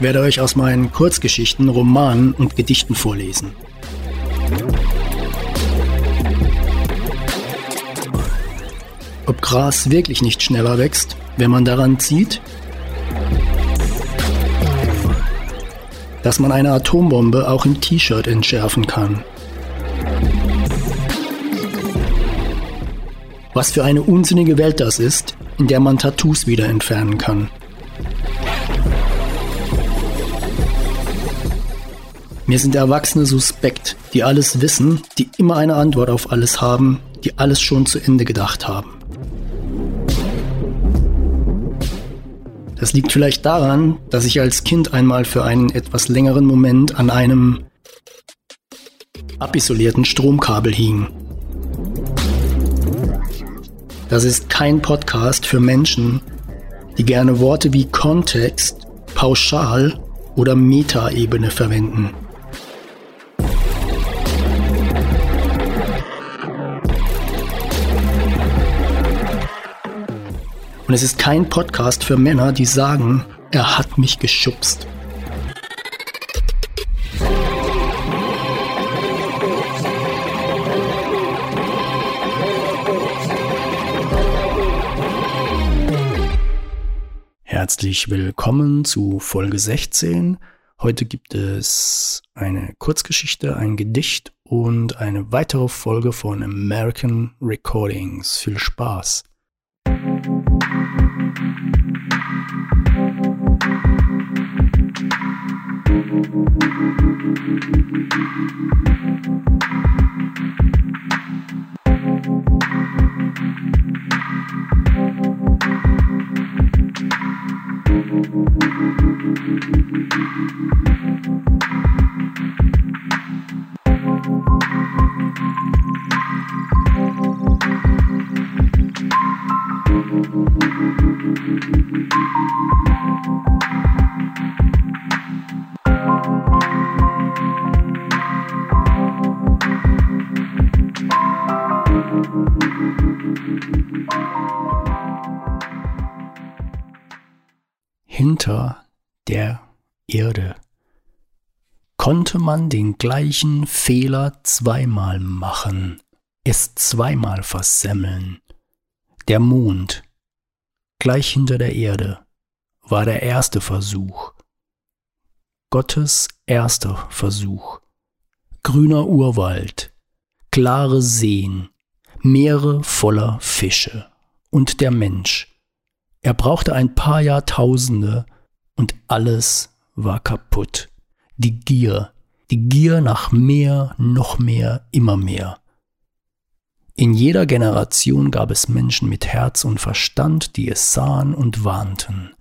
Ich werde euch aus meinen Kurzgeschichten, Romanen und Gedichten vorlesen. Ob Gras wirklich nicht schneller wächst, wenn man daran zieht? Dass man eine Atombombe auch im T-Shirt entschärfen kann. Was für eine unsinnige Welt das ist, in der man Tattoos wieder entfernen kann. Mir sind Erwachsene suspekt, die alles wissen, die immer eine Antwort auf alles haben, die alles schon zu Ende gedacht haben. Das liegt vielleicht daran, dass ich als Kind einmal für einen etwas längeren Moment an einem abisolierten Stromkabel hing. Das ist kein Podcast für Menschen, die gerne Worte wie Kontext, Pauschal oder Metaebene verwenden. Und es ist kein Podcast für Männer, die sagen, er hat mich geschubst. Herzlich willkommen zu Folge 16. Heute gibt es eine Kurzgeschichte, ein Gedicht und eine weitere Folge von American Recordings. Viel Spaß! Hinter der Erde konnte man den gleichen Fehler zweimal machen, es zweimal versemmeln. Der Mond, gleich hinter der Erde, war der erste Versuch. Gottes erster Versuch. Grüner Urwald, klare Seen, Meere voller Fische und der Mensch. Er brauchte ein paar Jahrtausende und alles war kaputt. Die Gier, die Gier nach mehr, noch mehr, immer mehr. In jeder Generation gab es Menschen mit Herz und Verstand, die es sahen und warnten.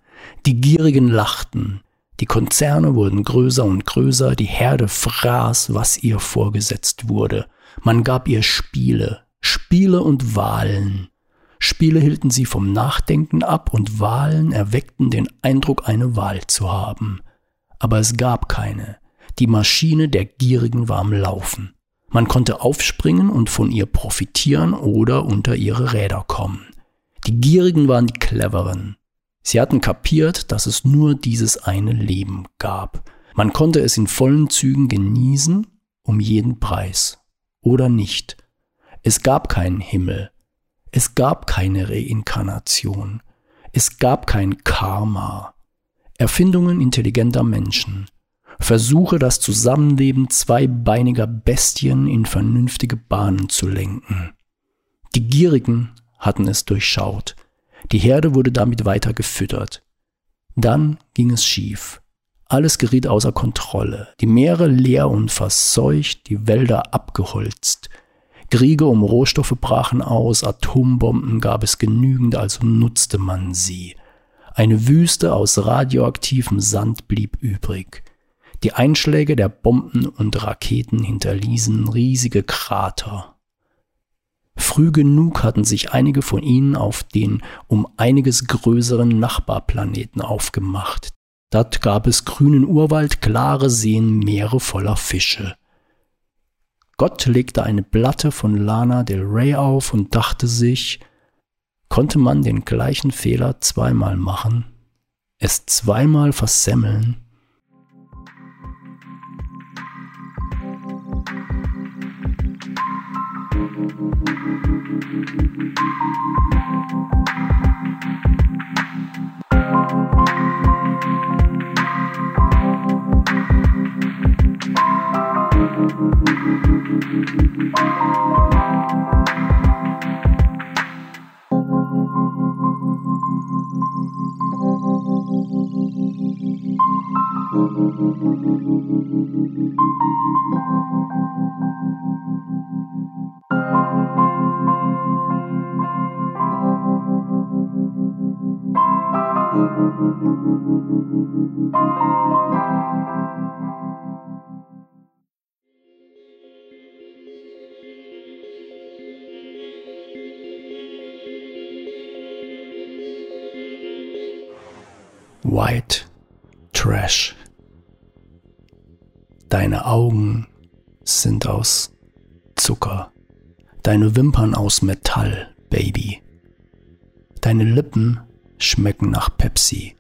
Die Gierigen lachten, die Konzerne wurden größer und größer, die Herde fraß, was ihr vorgesetzt wurde. Man gab ihr Spiele, Spiele und Wahlen. Spiele hielten sie vom Nachdenken ab und Wahlen erweckten den Eindruck, eine Wahl zu haben. Aber es gab keine. Die Maschine der Gierigen war am Laufen. Man konnte aufspringen und von ihr profitieren oder unter ihre Räder kommen. Die Gierigen waren die Cleveren. Sie hatten kapiert, dass es nur dieses eine Leben gab. Man konnte es in vollen Zügen genießen, um jeden Preis. Oder nicht. Es gab keinen Himmel. Es gab keine Reinkarnation. Es gab kein Karma. Erfindungen intelligenter Menschen. Versuche das Zusammenleben zweibeiniger Bestien in vernünftige Bahnen zu lenken. Die Gierigen hatten es durchschaut. Die Herde wurde damit weiter gefüttert. Dann ging es schief. Alles geriet außer Kontrolle. Die Meere leer und verseucht, die Wälder abgeholzt. Kriege um Rohstoffe brachen aus, Atombomben gab es genügend, also nutzte man sie. Eine Wüste aus radioaktivem Sand blieb übrig. Die Einschläge der Bomben und Raketen hinterließen riesige Krater. Früh genug hatten sich einige von ihnen auf den um einiges größeren Nachbarplaneten aufgemacht. Dort gab es grünen Urwald, klare Seen, Meere voller Fische. Gott legte eine Platte von Lana Del Rey auf und dachte sich, konnte man den gleichen Fehler zweimal machen, es zweimal versemmeln, White trash. Deine Augen sind aus Zucker. Deine Wimpern aus Metall, Baby. Deine Lippen schmecken nach Pepsi.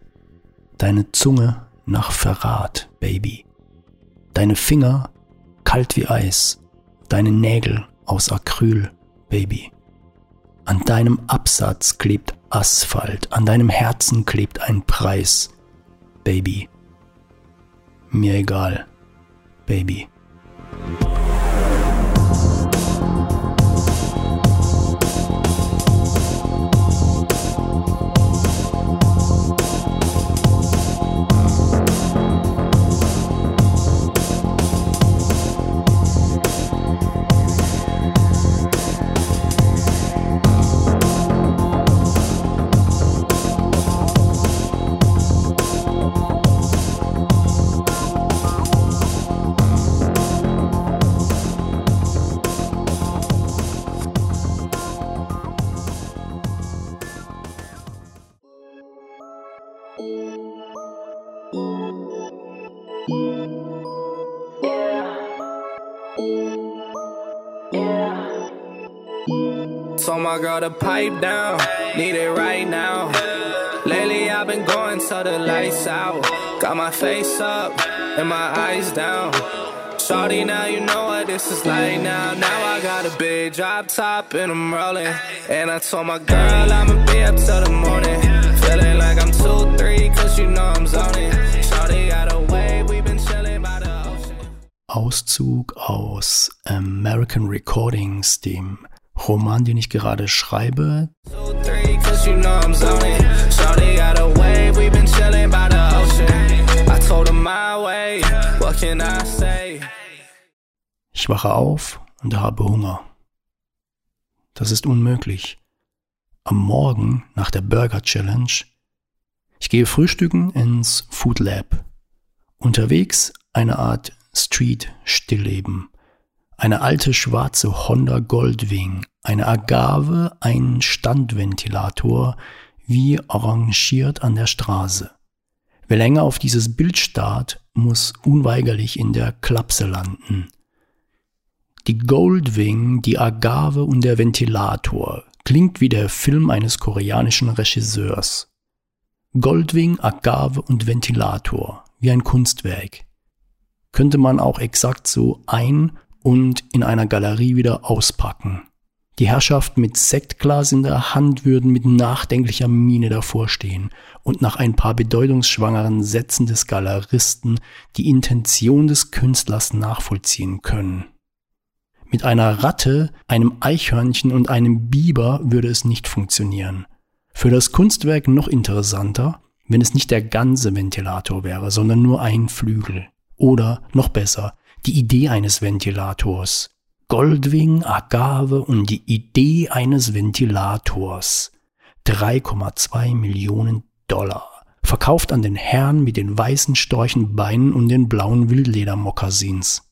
Deine Zunge nach Verrat, Baby. Deine Finger kalt wie Eis. Deine Nägel aus Acryl, Baby. An deinem Absatz klebt Asphalt, an deinem Herzen klebt ein Preis, Baby. Mir egal, Baby. My girl to pipe down, need it right now. Lately I've been going till the lights out. Got my face up and my eyes down. Shorty, now you know what this is like now. Now I got a big drop top and I'm rolling. And I told my girl I'ma be up till the morning. Feeling like I'm 2-3 cause you know I'm zoning. Auszug aus American Recordings, dem Roman, den ich gerade schreibe. 2-3 cause you know I'm zoning. Shorty got a wave, we been chilling by the ocean. I told her my way, what can I say? Ich wache auf und habe Hunger. Das ist unmöglich. Am Morgen nach der Burger Challenge. Ich gehe frühstücken ins Food Lab. Unterwegs eine Art Street-Stillleben. Eine alte schwarze Honda Goldwing, eine Agave, ein Standventilator, wie arrangiert an der Straße. Wer länger auf dieses Bild starrt, muss unweigerlich in der Klapse landen. Die Goldwing, die Agave und der Ventilator klingt wie der Film eines koreanischen Regisseurs. Goldwing, Agave und Ventilator, wie ein Kunstwerk. Könnte man auch exakt so ein- und in einer Galerie wieder auspacken. Die Herrschaften mit Sektglas in der Hand würden mit nachdenklicher Miene davor stehen und nach ein paar bedeutungsschwangeren Sätzen des Galeristen die Intention des Künstlers nachvollziehen können. Mit einer Ratte, einem Eichhörnchen und einem Biber würde es nicht funktionieren. Für das Kunstwerk noch interessanter, wenn es nicht der ganze Ventilator wäre, sondern nur ein Flügel. Oder noch besser, die Idee eines Ventilators. Goldwing, Agave und die Idee eines Ventilators. 3,2 Millionen Dollar. Verkauft an den Herrn mit den weißen Storchenbeinen und den blauen Wildledermokassins.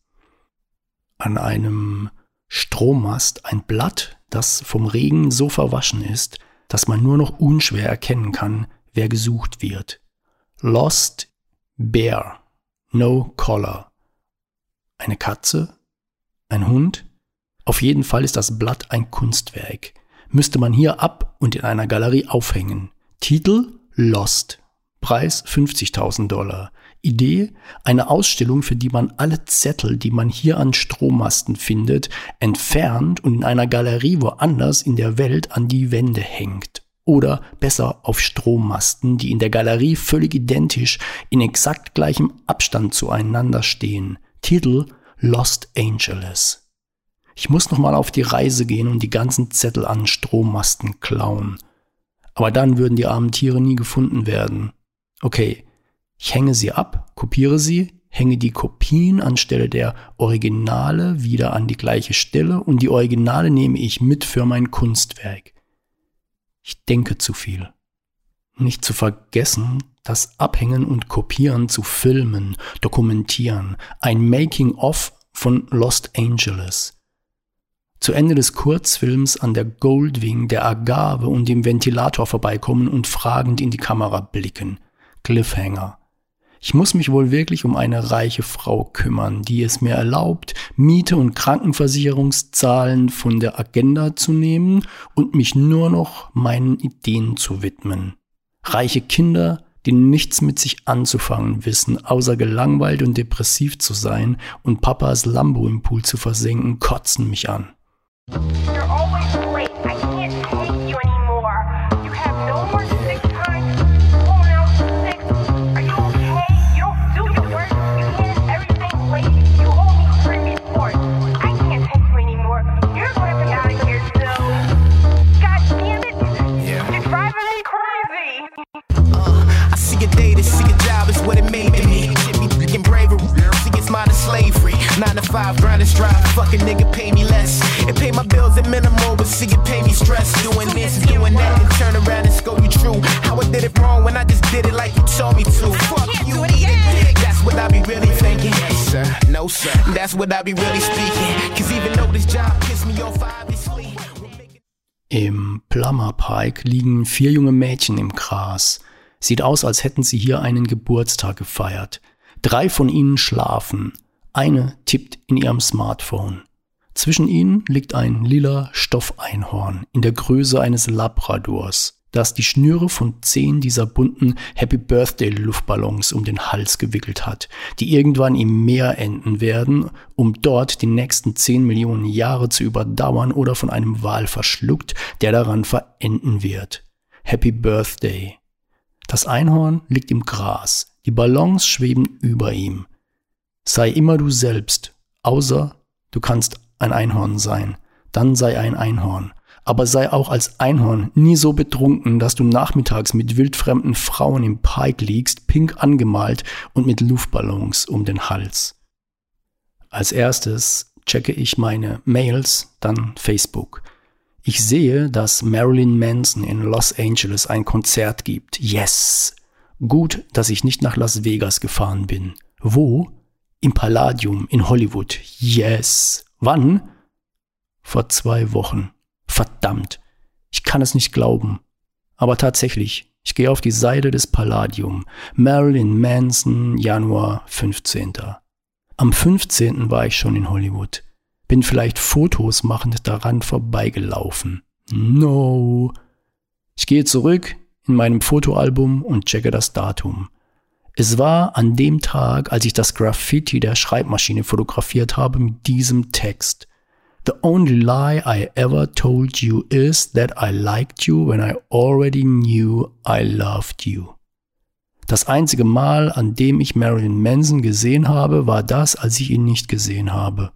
An einem Strommast ein Blatt, das vom Regen so verwaschen ist, dass man nur noch unschwer erkennen kann, wer gesucht wird. Lost Bear. No Collar. Eine Katze? Ein Hund? Auf jeden Fall ist das Blatt ein Kunstwerk. Müsste man hier ab und in einer Galerie aufhängen. Titel Lost. Preis 50.000 Dollar. Idee eine Ausstellung, für die man alle Zettel, die man hier an Strommasten findet, entfernt und in einer Galerie woanders in der Welt an die Wände hängt. Oder besser auf Strommasten, die in der Galerie völlig identisch in exakt gleichem Abstand zueinander stehen. Titel Lost Angeles. Ich muss nochmal auf die Reise gehen und die ganzen Zettel an Strommasten klauen. Aber dann würden die armen Tiere nie gefunden werden. Okay, ich hänge sie ab, kopiere sie, hänge die Kopien anstelle der Originale wieder an die gleiche Stelle und die Originale nehme ich mit für mein Kunstwerk. Ich denke zu viel. Nicht zu vergessen, das Abhängen und Kopieren zu filmen, dokumentieren, ein Making-of von Lost Angeles. Zu Ende des Kurzfilms an der Goldwing, der Agave und dem Ventilator vorbeikommen und fragend in die Kamera blicken Cliffhanger. Ich muss mich wohl wirklich um eine reiche Frau kümmern, die es mir erlaubt, Miete und Krankenversicherungszahlen von der Agenda zu nehmen und mich nur noch meinen Ideen zu widmen. Reiche Kinder, die nichts mit sich anzufangen wissen, außer gelangweilt und depressiv zu sein und Papas Lambo im Pool zu versenken, kotzen mich an. Nine to five, grind and strive. Fucking nigga pay me less. It pay my bills at minimal, but see it pay me stress. Doing this, doing that, and turn around and scold you true. How I did it wrong when I just did it like you told me to. Fuck you, eat a dick. That's what I be really thinking. Yes, sir. No, sir. That's what I be really speaking. Cause even though this job pissed me off, obviously. Im Plummer Pike liegen vier junge Mädchen im Gras. Sieht aus, als hätten sie hier einen Geburtstag gefeiert. Drei von ihnen schlafen. Eine tippt in ihrem Smartphone. Zwischen ihnen liegt ein lila Stoffeinhorn in der Größe eines Labradors, das die Schnüre von zehn dieser bunten Happy Birthday Luftballons um den Hals gewickelt hat, die irgendwann im Meer enden werden, um dort die nächsten zehn Millionen Jahre zu überdauern oder von einem Wal verschluckt, der daran verenden wird. Happy Birthday. Das Einhorn liegt im Gras, die Ballons schweben über ihm. Sei immer du selbst, außer du kannst ein Einhorn sein. Dann sei ein Einhorn. Aber sei auch als Einhorn nie so betrunken, dass du nachmittags mit wildfremden Frauen im Park liegst, pink angemalt und mit Luftballons um den Hals. Als erstes checke ich meine Mails, dann Facebook. Ich sehe, dass Marilyn Manson in Los Angeles ein Konzert gibt. Yes! Gut, dass ich nicht nach Las Vegas gefahren bin. Wo? Im Palladium in Hollywood. Yes. Wann? Vor zwei Wochen. Verdammt. Ich kann es nicht glauben. Aber tatsächlich, ich gehe auf die Seite des Palladium. Marilyn Manson, Januar 15. Am 15. war ich schon in Hollywood. Bin vielleicht Fotos machend daran vorbeigelaufen. No. Ich gehe zurück in meinem Fotoalbum und checke das Datum. Es war an dem Tag, als ich das Graffiti der Schreibmaschine fotografiert habe mit diesem Text. The only lie I ever told you is that I liked you when I already knew I loved you. Das einzige Mal, an dem ich Marilyn Manson gesehen habe, war das, als ich ihn nicht gesehen habe.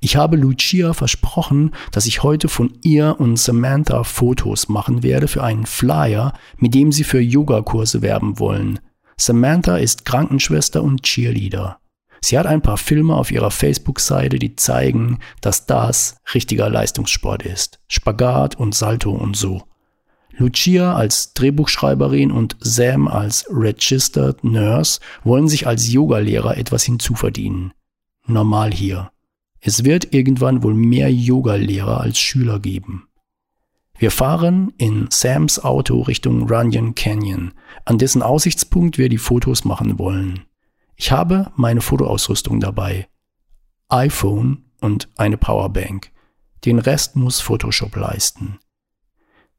Ich habe Lucia versprochen, dass ich heute von ihr und Samantha Fotos machen werde für einen Flyer, mit dem sie für Yogakurse werben wollen. Samantha ist Krankenschwester und Cheerleader. Sie hat ein paar Filme auf ihrer Facebook-Seite, die zeigen, dass das richtiger Leistungssport ist. Spagat und Salto und so. Lucia als Drehbuchschreiberin und Sam als Registered Nurse wollen sich als Yogalehrer etwas hinzuverdienen. Normal hier. Es wird irgendwann wohl mehr Yogalehrer als Schüler geben. Wir fahren in Sams Auto Richtung Runyon Canyon, an dessen Aussichtspunkt wir die Fotos machen wollen. Ich habe meine Fotoausrüstung dabei. iPhone und eine Powerbank. Den Rest muss Photoshop leisten.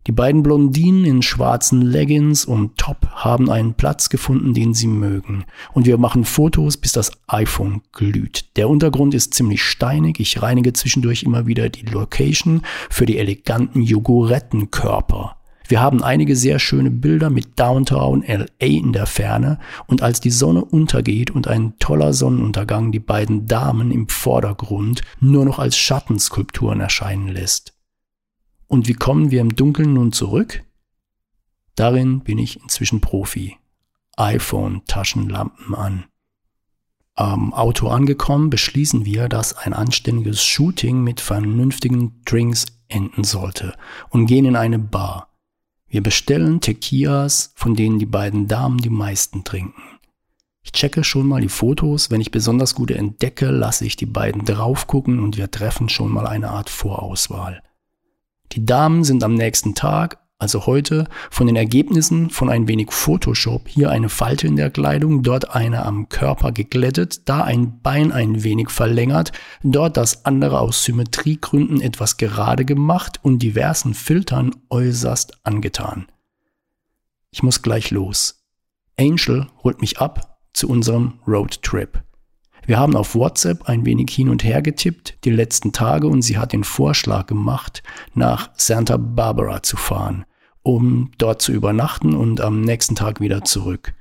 Die beiden Blondinen in schwarzen Leggings und Top haben einen Platz gefunden, den sie mögen. Und wir machen Fotos, bis das iPhone glüht. Der Untergrund ist ziemlich steinig. Ich reinige zwischendurch immer wieder die Location für die eleganten Jogorettenkörper. Wir haben einige sehr schöne Bilder mit Downtown LA in der Ferne und als die Sonne untergeht und ein toller Sonnenuntergang die beiden Damen im Vordergrund nur noch als Schattenskulpturen erscheinen lässt. Und wie kommen wir im Dunkeln nun zurück? Darin bin ich inzwischen Profi. iPhone-Taschenlampen an. Am Auto angekommen beschließen wir, dass ein anständiges Shooting mit vernünftigen Drinks enden sollte und gehen in eine Bar. Wir bestellen Tequilas, von denen die beiden Damen die meisten trinken. Ich checke schon mal die Fotos, wenn ich besonders gute entdecke, lasse ich die beiden drauf gucken und wir treffen schon mal eine Art Vorauswahl. Die Damen sind am nächsten Tag, Also heute von den Ergebnissen von ein wenig Photoshop, hier eine Falte in der Kleidung, dort eine am Körper geglättet, da ein Bein ein wenig verlängert, dort das andere aus Symmetriegründen etwas gerade gemacht und diversen Filtern äußerst angetan. Ich muss gleich los. Angel holt mich ab zu unserem Roadtrip. Wir haben auf WhatsApp ein wenig hin und her getippt die letzten Tage und sie hat den Vorschlag gemacht, nach Santa Barbara zu fahren, um dort zu übernachten und am nächsten Tag wieder zurück.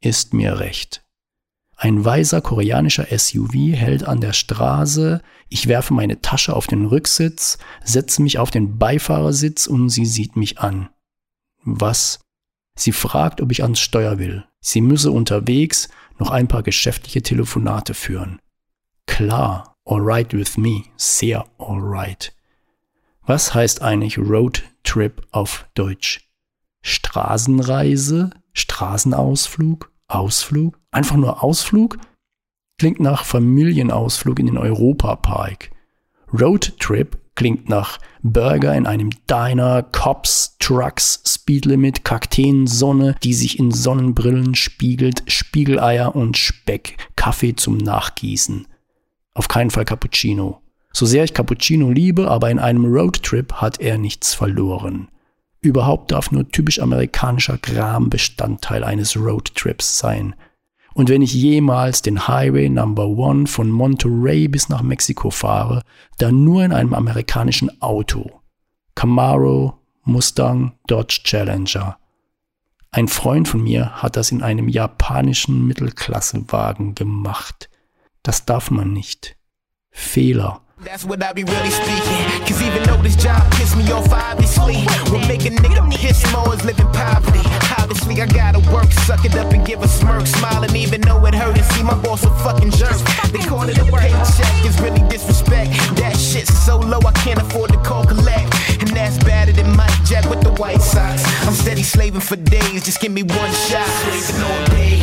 Ist mir recht. Ein weißer koreanischer SUV hält an der Straße, ich werfe meine Tasche auf den Rücksitz, setze mich auf den Beifahrersitz und sie sieht mich an. Was? Sie fragt, ob ich ans Steuer will. Sie müsse unterwegs noch ein paar geschäftliche Telefonate führen. Klar, alright with me, sehr alright. Was heißt eigentlich Road Trip auf Deutsch? Straßenreise, Straßenausflug, Ausflug, einfach nur Ausflug? Klingt nach Familienausflug in den Europapark. Road Trip klingt nach Burger in einem Diner, Cops, Trucks, Speedlimit, Kakteen, Sonne, die sich in Sonnenbrillen spiegelt, Spiegeleier und Speck, Kaffee zum Nachgießen. Auf keinen Fall Cappuccino. So sehr ich Cappuccino liebe, aber in einem Roadtrip hat er nichts verloren. Überhaupt darf nur typisch amerikanischer Kram Bestandteil eines Roadtrips sein. Und wenn ich jemals den Highway Number One von Monterey bis nach Mexiko fahre, dann nur in einem amerikanischen Auto. Camaro, Mustang, Dodge Challenger. Ein Freund von mir hat das in einem japanischen Mittelklassewagen gemacht. Das darf man nicht. Fehler. That's what I be really speaking. Cause even though this job piss me off, obviously, what make a piss more is living poverty. Obviously, I gotta work, suck it up and give a smirk, smiling even though it hurt and see my boss a fucking jerk. They call it a paycheck, it's really disrespect. That shit's so low, I can't afford to call collect. And that's better than Mike Jack with the White Sox. I'm steady slaving for days, just give me one shot. Slaving all day,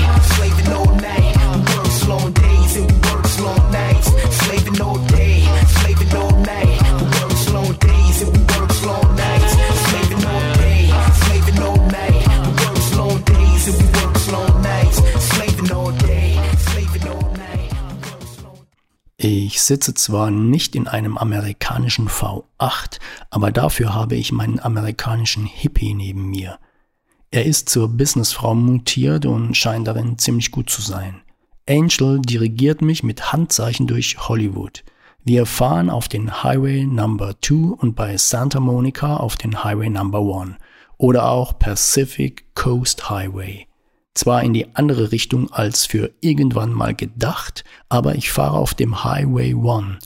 sitze zwar nicht in einem amerikanischen V8, aber dafür habe ich meinen amerikanischen Hippie neben mir. Er ist zur Businessfrau mutiert und scheint darin ziemlich gut zu sein. Angel dirigiert mich mit Handzeichen durch Hollywood. Wir fahren auf den Highway Number 2 und bei Santa Monica auf den Highway Number 1 oder auch Pacific Coast Highway. Zwar in die andere Richtung als für irgendwann mal gedacht, aber ich fahre auf dem Highway One.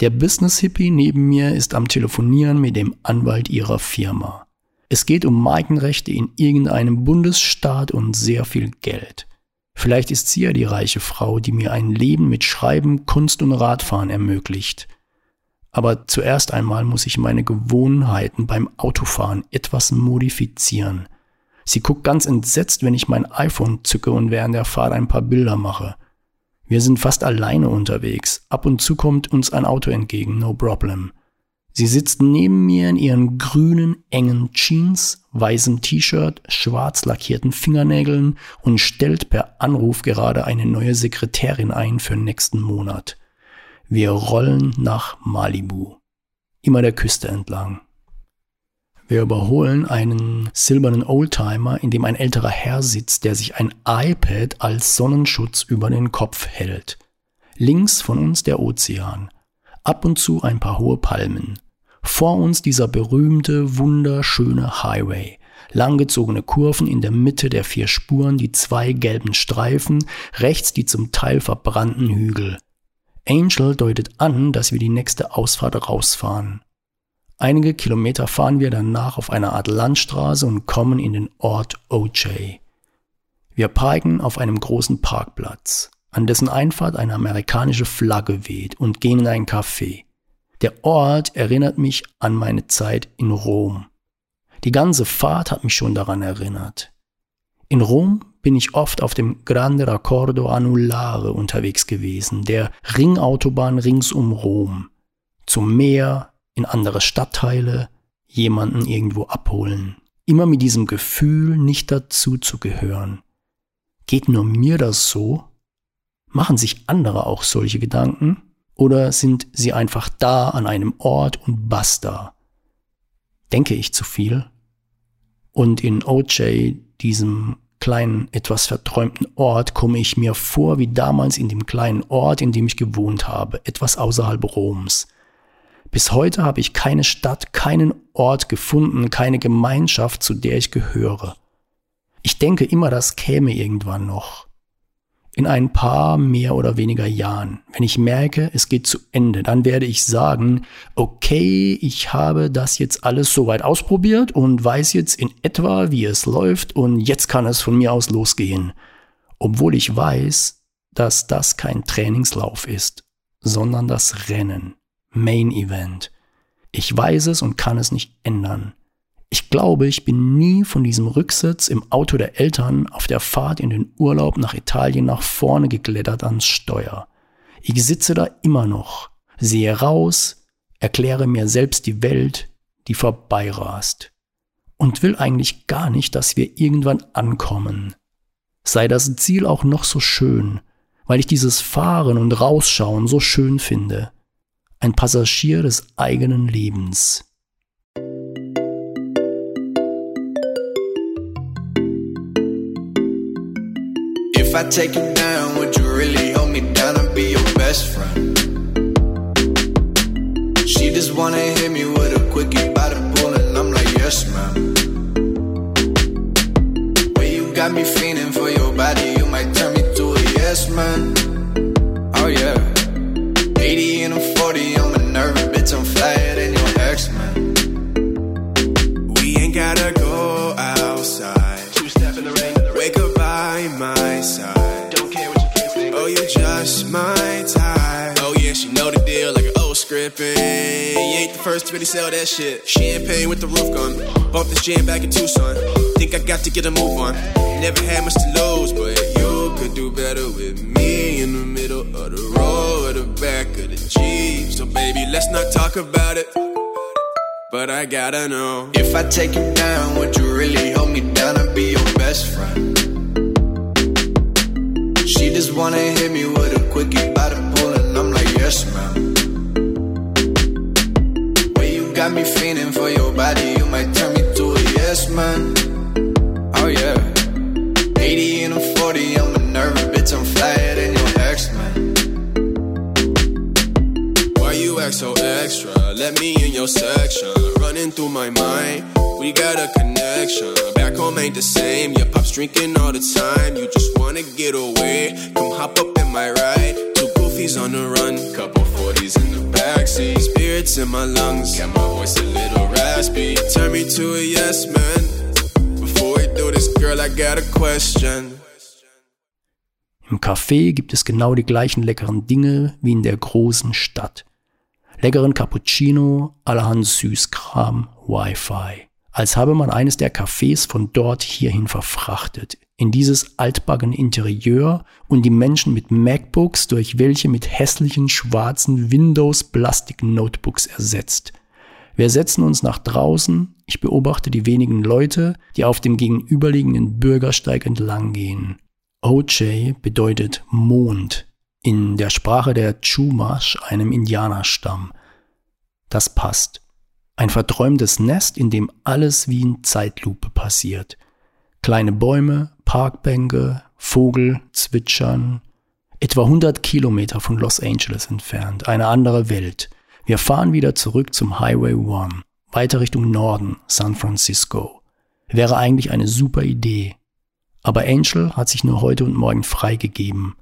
Der Business Hippie neben mir ist am Telefonieren mit dem Anwalt ihrer Firma. Es geht um Markenrechte in irgendeinem Bundesstaat und sehr viel Geld. Vielleicht ist sie ja die reiche Frau, die mir ein Leben mit Schreiben, Kunst und Radfahren ermöglicht. Aber zuerst einmal muss ich meine Gewohnheiten beim Autofahren etwas modifizieren – Sie guckt ganz entsetzt, wenn ich mein iPhone zücke und während der Fahrt ein paar Bilder mache. Wir sind fast alleine unterwegs. Ab und zu kommt uns ein Auto entgegen, no problem. Sie sitzt neben mir in ihren grünen, engen Jeans, weißem T-Shirt, schwarz lackierten Fingernägeln und stellt per Anruf gerade eine neue Sekretärin ein für nächsten Monat. Wir rollen nach Malibu. Immer der Küste entlang. Wir überholen einen silbernen Oldtimer, in dem ein älterer Herr sitzt, der sich ein iPad als Sonnenschutz über den Kopf hält. Links von uns der Ozean. Ab und zu ein paar hohe Palmen. Vor uns dieser berühmte, wunderschöne Highway. Langgezogene Kurven in der Mitte der vier Spuren, die zwei gelben Streifen, rechts die zum Teil verbrannten Hügel. Angel deutet an, dass wir die nächste Ausfahrt rausfahren. Einige Kilometer fahren wir danach auf einer Art Landstraße und kommen in den Ort OJ. Wir parken auf einem großen Parkplatz, an dessen Einfahrt eine amerikanische Flagge weht und gehen in ein Café. Der Ort erinnert mich an meine Zeit in Rom. Die ganze Fahrt hat mich schon daran erinnert. In Rom bin ich oft auf dem Grande Raccordo Anulare unterwegs gewesen, der Ringautobahn rings um Rom. Zum Meer, in andere Stadtteile, jemanden irgendwo abholen. Immer mit diesem Gefühl, nicht dazu zu gehören. Geht nur mir das so? Machen sich andere auch solche Gedanken? Oder sind sie einfach da an einem Ort und basta? Denke ich zu viel? Und in OJ, diesem kleinen, etwas verträumten Ort, komme ich mir vor wie damals in dem kleinen Ort, in dem ich gewohnt habe, etwas außerhalb Roms. Bis heute habe ich keine Stadt, keinen Ort gefunden, keine Gemeinschaft, zu der ich gehöre. Ich denke immer, das käme irgendwann noch in ein paar mehr oder weniger Jahren. Wenn ich merke, es geht zu Ende, dann werde ich sagen, okay, ich habe das jetzt alles soweit ausprobiert und weiß jetzt in etwa, wie es läuft und jetzt kann es von mir aus losgehen. Obwohl ich weiß, dass das kein Trainingslauf ist, sondern das Rennen, Main Event. Ich weiß es und kann es nicht ändern. Ich glaube, ich bin nie von diesem Rücksitz im Auto der Eltern auf der Fahrt in den Urlaub nach Italien nach vorne geklettert ans Steuer. Ich sitze da immer noch, sehe raus, erkläre mir selbst die Welt, die vorbeirast. Und will eigentlich gar nicht, dass wir irgendwann ankommen. Sei das Ziel auch noch so schön, weil ich dieses Fahren und Rausschauen so schön finde. Ein Passagier des eigenen Lebens. If I take you down, would you really hold me down and be your best friend? She just wanna hit me with a quickie by the pool, and I'm like, yes, ma'am. Way you got me feeling for your body, you might turn me to a yes, man. Oh, yeah. 80 and a 40, I'm a first to really sell that shit. Champagne with the roof gone. Bought this jam back in Tucson. Think I got to get a move on. Never had much to lose, but you could do better with me in the middle of the road, or the back of the Jeep. So baby, let's not talk about it. But I gotta know If I take you down, would you really hold me down and be your best friend? She just wanna hit me with a quickie got me feeling for your body, you might turn me to a yes, man. Oh, yeah. 80 and a 40, I'm a nervous bitch, I'm flyer than your ex, man. Why you act so extra? Let me in your section. Running through my mind, we got a connection. Back home ain't the same. Your pop's drinking all the time. You just wanna get away. Come hop up in my ride. Two goofies on the run, couple 40s in the backseat. Spirits in my lungs, got my voice a little raspy. Turn me to a yes man. Before we do this, girl, I got a question. Im Café gibt es genau die gleichen leckeren Dinge wie in der großen Stadt. Leckeren Cappuccino, allerhand Süßkram, Wi-Fi. Als habe man eines der Cafés von dort hierhin verfrachtet, in dieses altbaggene Interieur und die Menschen mit MacBooks durch welche mit hässlichen schwarzen Windows Plastik Notebooks ersetzt. Wir setzen uns nach draußen, ich beobachte die wenigen Leute, die auf dem gegenüberliegenden Bürgersteig entlang gehen. OJ bedeutet Mond in der Sprache der Chumash, einem Indianerstamm. Das passt. Ein verträumtes Nest, in dem alles wie in Zeitlupe passiert. Kleine Bäume, Parkbänke, Vogel, Zwitschern. Etwa 100 Kilometer von Los Angeles entfernt, eine andere Welt. Wir fahren wieder zurück zum Highway 1, weiter Richtung Norden, San Francisco. Wäre eigentlich eine super Idee, aber Angel hat sich nur heute und morgen freigegeben.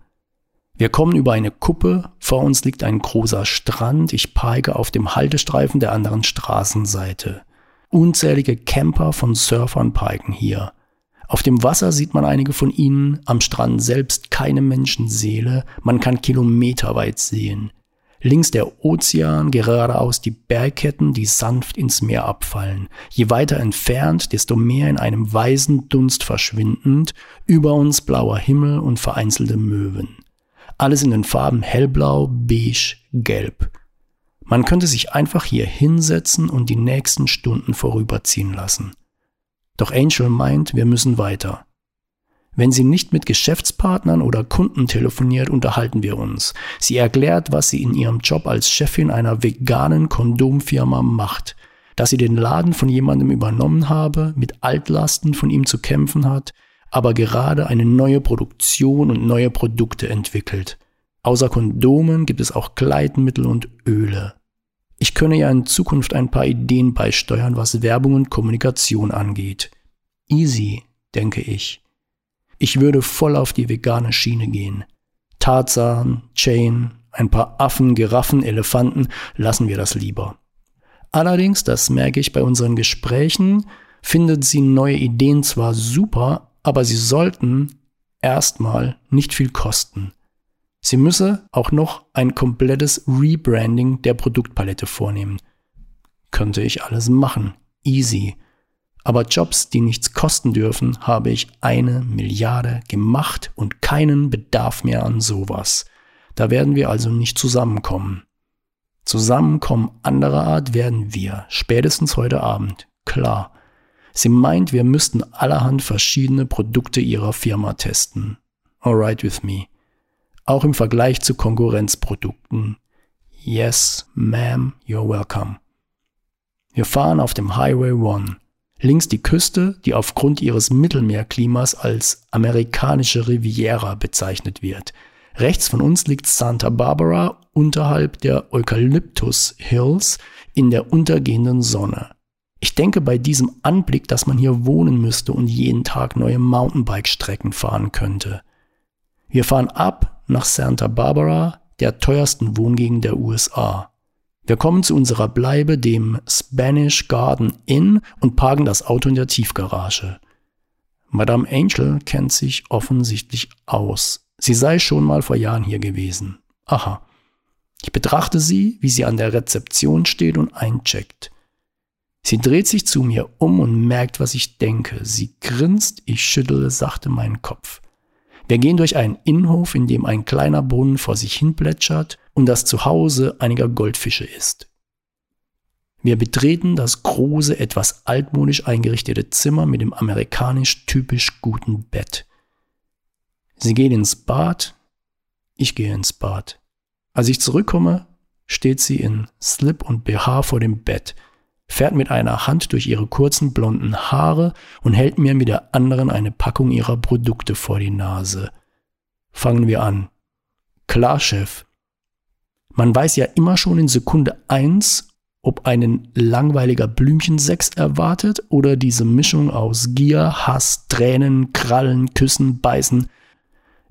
Wir kommen über eine Kuppe, vor uns liegt ein großer Strand, ich parke auf dem Haltestreifen der anderen Straßenseite. Unzählige Camper von Surfern parken hier. Auf dem Wasser sieht man einige von ihnen, am Strand selbst keine Menschenseele, man kann kilometerweit sehen. Links der Ozean, geradeaus die Bergketten, die sanft ins Meer abfallen. Je weiter entfernt, desto mehr in einem weißen Dunst verschwindend, über uns blauer Himmel und vereinzelte Möwen. Alles in den Farben hellblau, beige, gelb. Man könnte sich einfach hier hinsetzen und die nächsten Stunden vorüberziehen lassen. Doch Angel meint, wir müssen weiter. Wenn sie nicht mit Geschäftspartnern oder Kunden telefoniert, unterhalten wir uns. Sie erklärt, was sie in ihrem Job als Chefin einer veganen Kondomfirma macht, dass sie den Laden von jemandem übernommen habe, mit Altlasten von ihm zu kämpfen hat, aber gerade eine neue Produktion und neue Produkte entwickelt. Außer Kondomen gibt es auch Kleidmittel und Öle. Ich könne ja in Zukunft ein paar Ideen beisteuern, was Werbung und Kommunikation angeht. Easy, denke ich. Ich würde voll auf die vegane Schiene gehen. Tarzan, Chain, ein paar Affen, Giraffen, Elefanten, lassen wir das lieber. Allerdings, das merke ich bei unseren Gesprächen, findet sie neue Ideen zwar super, aber sie sollten erstmal nicht viel kosten. Sie müsse auch noch ein komplettes Rebranding der Produktpalette vornehmen. Könnte ich alles machen. Easy. Aber Jobs, die nichts kosten dürfen, habe ich eine Milliarde gemacht und keinen Bedarf mehr an sowas. Da werden wir also nicht zusammenkommen. Zusammenkommen anderer Art werden wir, spätestens heute Abend, klar. Sie meint, wir müssten allerhand verschiedene Produkte ihrer Firma testen. Alright with me auch im Vergleich zu Konkurrenzprodukten. Yes, ma'am, you're welcome. Wir fahren auf dem Highway 1. Links die Küste, die aufgrund ihres Mittelmeerklimas als amerikanische Riviera bezeichnet wird. Rechts von uns liegt Santa Barbara unterhalb der Eukalyptus Hills in der untergehenden Sonne. Ich denke bei diesem Anblick, dass man hier wohnen müsste und jeden Tag neue Mountainbike-Strecken fahren könnte. Wir fahren ab nach Santa Barbara, der teuersten Wohngegend der USA. Wir kommen zu unserer Bleibe, dem Spanish Garden Inn, und parken das Auto in der Tiefgarage. Madame Angel kennt sich offensichtlich aus. Sie sei schon mal vor Jahren hier gewesen. Aha. Ich betrachte sie, wie sie an der Rezeption steht und eincheckt. Sie dreht sich zu mir um und merkt, was ich denke. Sie grinst, ich schüttle sachte meinen Kopf. Wir gehen durch einen Innenhof, in dem ein kleiner Brunnen vor sich hin plätschert und das Zuhause einiger Goldfische ist. Wir betreten das große, etwas altmodisch eingerichtete Zimmer mit dem amerikanisch typisch guten Bett. Sie geht ins Bad, ich gehe ins Bad. Als ich zurückkomme, steht sie in Slip und BH vor dem Bett – fährt mit einer Hand durch ihre kurzen blonden Haare und hält mir mit der anderen eine Packung ihrer Produkte vor die Nase. Fangen wir an. Klar, Chef. Man weiß ja immer schon in Sekunde eins, ob einen langweiliger Blümchensex erwartet oder diese Mischung aus Gier, Hass, Tränen, Krallen, Küssen, Beißen.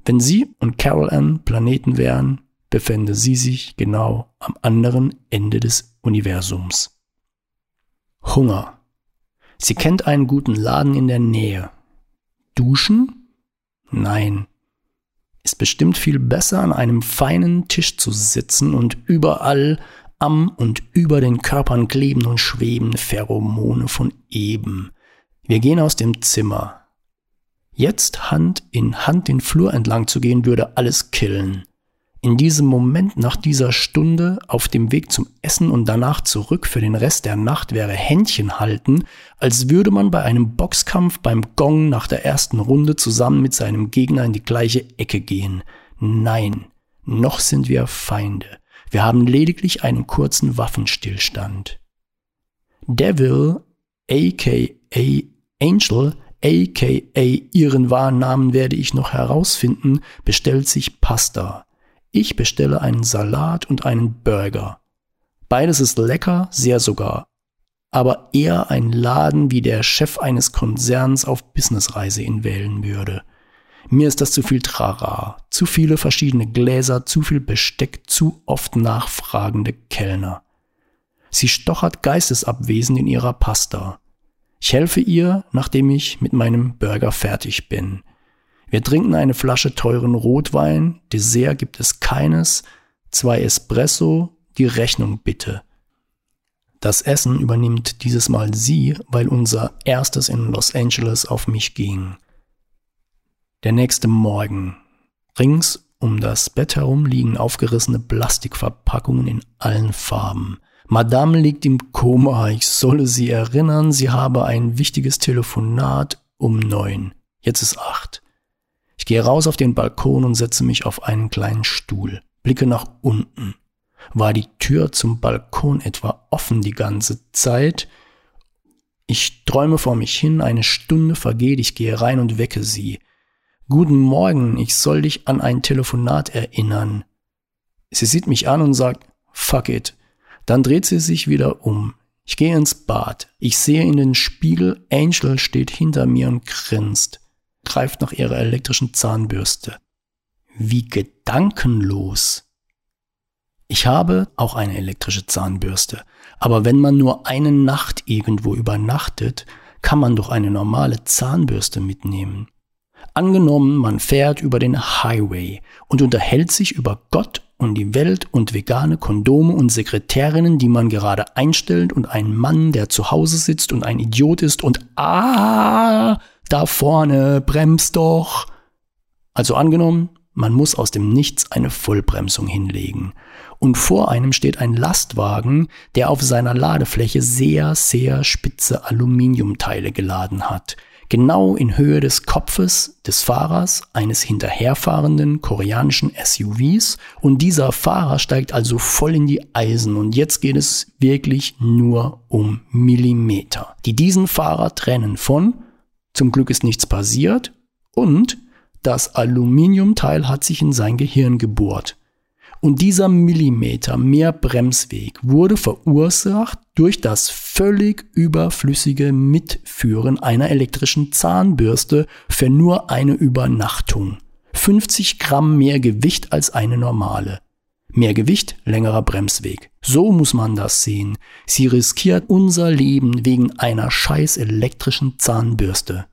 Wenn sie und Carol Ann Planeten wären, befände sie sich genau am anderen Ende des Universums. Hunger. Sie kennt einen guten Laden in der Nähe. Duschen? Nein. Ist bestimmt viel besser, an einem feinen Tisch zu sitzen und überall am und über den Körpern kleben und schweben Pheromone von eben. Wir gehen aus dem Zimmer. Jetzt Hand in Hand den Flur entlang zu gehen, würde alles killen in diesem Moment nach dieser Stunde auf dem Weg zum Essen und danach zurück für den Rest der Nacht wäre Händchen halten, als würde man bei einem Boxkampf beim Gong nach der ersten Runde zusammen mit seinem Gegner in die gleiche Ecke gehen. Nein, noch sind wir Feinde. Wir haben lediglich einen kurzen Waffenstillstand. Devil, aka Angel, aka ihren wahren Namen werde ich noch herausfinden, bestellt sich Pasta. Ich bestelle einen Salat und einen Burger. Beides ist lecker, sehr sogar. Aber eher ein Laden, wie der Chef eines Konzerns auf Businessreise ihn wählen würde. Mir ist das zu viel Trara, zu viele verschiedene Gläser, zu viel Besteck, zu oft nachfragende Kellner. Sie stochert geistesabwesend in ihrer Pasta. Ich helfe ihr, nachdem ich mit meinem Burger fertig bin. Wir trinken eine Flasche teuren Rotwein, Dessert gibt es keines, zwei Espresso, die Rechnung bitte. Das Essen übernimmt dieses Mal sie, weil unser erstes in Los Angeles auf mich ging. Der nächste Morgen. Rings um das Bett herum liegen aufgerissene Plastikverpackungen in allen Farben. Madame liegt im Koma, ich solle sie erinnern, sie habe ein wichtiges Telefonat um neun. Jetzt ist acht. Ich gehe raus auf den Balkon und setze mich auf einen kleinen Stuhl, blicke nach unten. War die Tür zum Balkon etwa offen die ganze Zeit? Ich träume vor mich hin, eine Stunde vergeht, ich gehe rein und wecke sie. Guten Morgen, ich soll dich an ein Telefonat erinnern. Sie sieht mich an und sagt, fuck it. Dann dreht sie sich wieder um. Ich gehe ins Bad. Ich sehe in den Spiegel, Angel steht hinter mir und grinst, greift nach ihrer elektrischen Zahnbürste. Wie gedankenlos. Ich habe auch eine elektrische Zahnbürste, aber wenn man nur eine Nacht irgendwo übernachtet, kann man doch eine normale Zahnbürste mitnehmen. Angenommen, man fährt über den Highway und unterhält sich über Gott und die Welt und vegane Kondome und Sekretärinnen, die man gerade einstellt und einen Mann, der zu Hause sitzt und ein Idiot ist und ah, da vorne, bremst doch. Also angenommen, man muss aus dem Nichts eine Vollbremsung hinlegen. Und vor einem steht ein Lastwagen, der auf seiner Ladefläche sehr, sehr spitze Aluminiumteile geladen hat genau in Höhe des Kopfes des Fahrers eines hinterherfahrenden koreanischen SUVs und dieser Fahrer steigt also voll in die Eisen und jetzt geht es wirklich nur um Millimeter, die diesen Fahrer trennen von zum Glück ist nichts passiert und das Aluminiumteil hat sich in sein Gehirn gebohrt. Und dieser Millimeter mehr Bremsweg wurde verursacht durch das völlig überflüssige Mitführen einer elektrischen Zahnbürste für nur eine Übernachtung. 50 Gramm mehr Gewicht als eine normale. Mehr Gewicht, längerer Bremsweg. So muss man das sehen. Sie riskiert unser Leben wegen einer scheiß elektrischen Zahnbürste.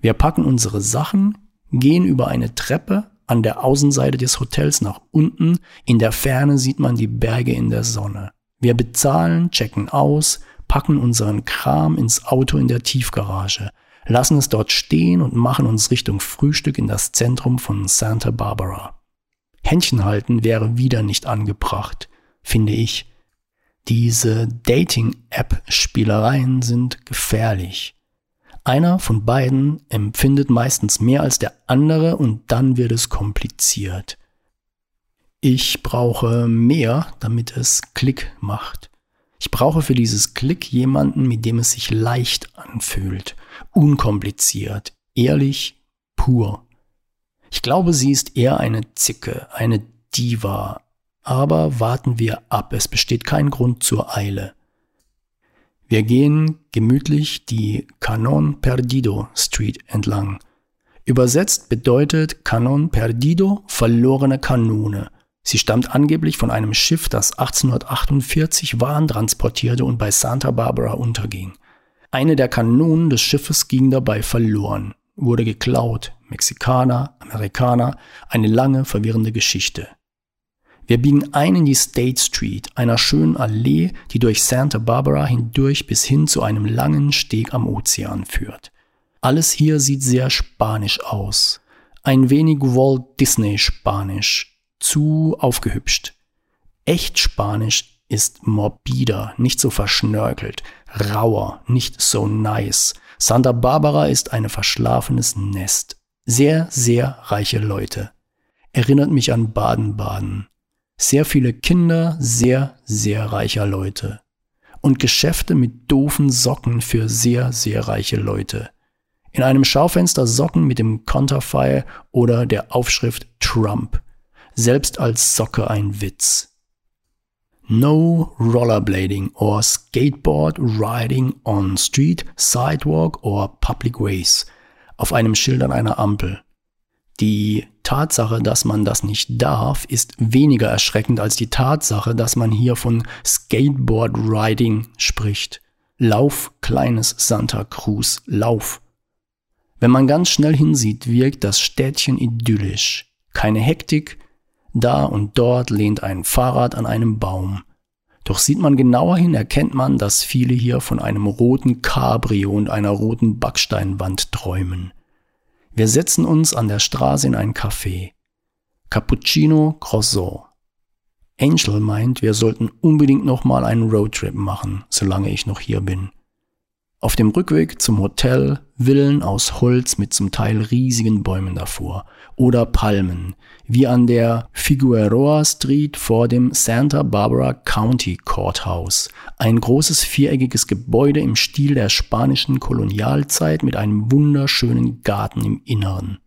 Wir packen unsere Sachen, gehen über eine Treppe an der Außenseite des Hotels nach unten. In der Ferne sieht man die Berge in der Sonne. Wir bezahlen, checken aus, packen unseren Kram ins Auto in der Tiefgarage, lassen es dort stehen und machen uns Richtung Frühstück in das Zentrum von Santa Barbara. Händchen halten wäre wieder nicht angebracht, finde ich. Diese Dating-App-Spielereien sind gefährlich. Einer von beiden empfindet meistens mehr als der andere und dann wird es kompliziert. Ich brauche mehr, damit es Klick macht. Ich brauche für dieses Klick jemanden, mit dem es sich leicht anfühlt, unkompliziert, ehrlich, pur. Ich glaube, sie ist eher eine Zicke, eine Diva. Aber warten wir ab, es besteht kein Grund zur Eile. Wir gehen gemütlich die Canon Perdido Street entlang. Übersetzt bedeutet Canon Perdido verlorene Kanone. Sie stammt angeblich von einem Schiff, das 1848 Waren transportierte und bei Santa Barbara unterging. Eine der Kanonen des Schiffes ging dabei verloren, wurde geklaut, Mexikaner, Amerikaner, eine lange verwirrende Geschichte. Wir biegen ein in die State Street, einer schönen Allee, die durch Santa Barbara hindurch bis hin zu einem langen Steg am Ozean führt. Alles hier sieht sehr spanisch aus. Ein wenig Walt Disney Spanisch, zu aufgehübscht. Echt Spanisch ist morbider, nicht so verschnörkelt, rauer, nicht so nice. Santa Barbara ist ein verschlafenes Nest. Sehr, sehr reiche Leute. Erinnert mich an Baden-Baden sehr viele Kinder sehr, sehr reicher Leute und Geschäfte mit doofen Socken für sehr, sehr reiche Leute. In einem Schaufenster Socken mit dem Konterfei oder der Aufschrift Trump. Selbst als Socke ein Witz. No rollerblading or skateboard riding on street, sidewalk or public ways. Auf einem Schild an einer Ampel. Die Tatsache, dass man das nicht darf, ist weniger erschreckend als die Tatsache, dass man hier von Skateboard Riding spricht. Lauf, kleines Santa Cruz, lauf. Wenn man ganz schnell hinsieht, wirkt das Städtchen idyllisch. Keine Hektik, da und dort lehnt ein Fahrrad an einem Baum. Doch sieht man genauer hin, erkennt man, dass viele hier von einem roten Cabrio und einer roten Backsteinwand träumen. Wir setzen uns an der Straße in ein Café. Cappuccino Croissant. Angel meint, wir sollten unbedingt nochmal einen Roadtrip machen, solange ich noch hier bin. Auf dem Rückweg zum Hotel Villen aus Holz mit zum Teil riesigen Bäumen davor oder Palmen, wie an der Figueroa Street vor dem Santa Barbara County Courthouse, ein großes viereckiges Gebäude im Stil der spanischen Kolonialzeit mit einem wunderschönen Garten im Inneren.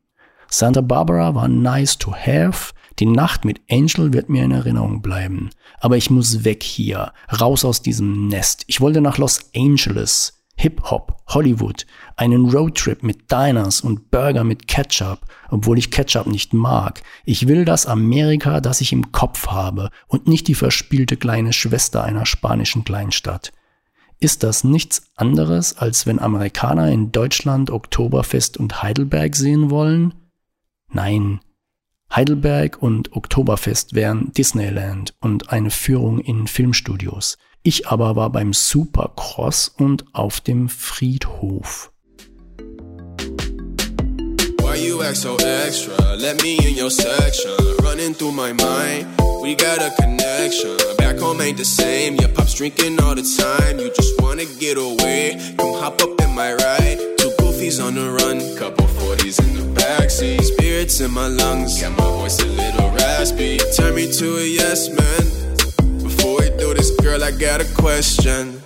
Santa Barbara war nice to have, die Nacht mit Angel wird mir in Erinnerung bleiben, aber ich muss weg hier, raus aus diesem Nest. Ich wollte nach Los Angeles, Hip-Hop, Hollywood, einen Roadtrip mit Diners und Burger mit Ketchup, obwohl ich Ketchup nicht mag. Ich will das Amerika, das ich im Kopf habe und nicht die verspielte kleine Schwester einer spanischen Kleinstadt. Ist das nichts anderes, als wenn Amerikaner in Deutschland Oktoberfest und Heidelberg sehen wollen? Nein, Heidelberg und Oktoberfest wären Disneyland und eine Führung in Filmstudios. Ich aber war beim Supercross und auf dem Friedhof. Why you act so extra? Let me in your section. Running through my mind, we got a connection. Back home ain't the same. Your pop's drinking all the time. You just wanna get away. Come hop up in my ride. Two goofies on the run, couple 40s in the backseat. Spirits in my lungs, got my voice a little raspy. Turn me to a yes man. We do this, girl, I got a question.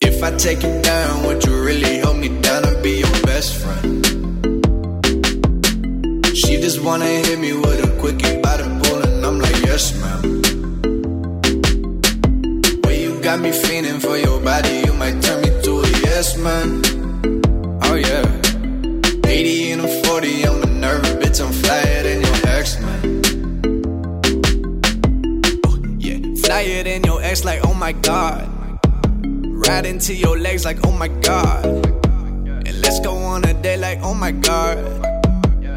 If I take you down, would you really hold me down and be your best friend? She just wanna hit me with a quickie by the pool, and I'm like, yes, ma'am. Way you got me feeling for your body, you might turn me to a yes, man. Like, oh my god. Right into your legs, like, oh my god. And let's go on a day, like, oh my god.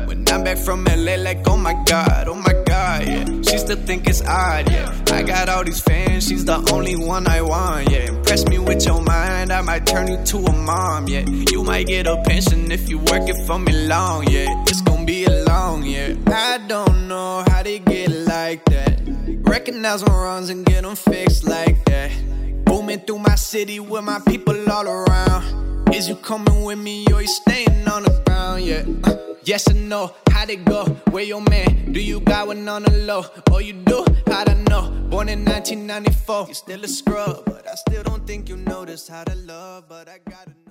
When I'm back from LA, like, oh my god, oh my god, yeah. She still think it's odd, yeah. I got all these fans, she's the only one I want, yeah. Impress me with your mind, I might turn you to a mom, yeah. You might get a pension if you work it for me long, yeah. It's gonna be a long, yeah. I don't know how they get like that. Recognize my wrongs and get them fixed like that. Booming through my city with my people all around. Is you coming with me or you staying on the ground? Yeah. Uh, yes or no? How'd it go? Where your man? Do you got one on the low? Oh, you do? I know? Born in 1994. You're still a scrub, but I still don't think you notice how to love. But I gotta.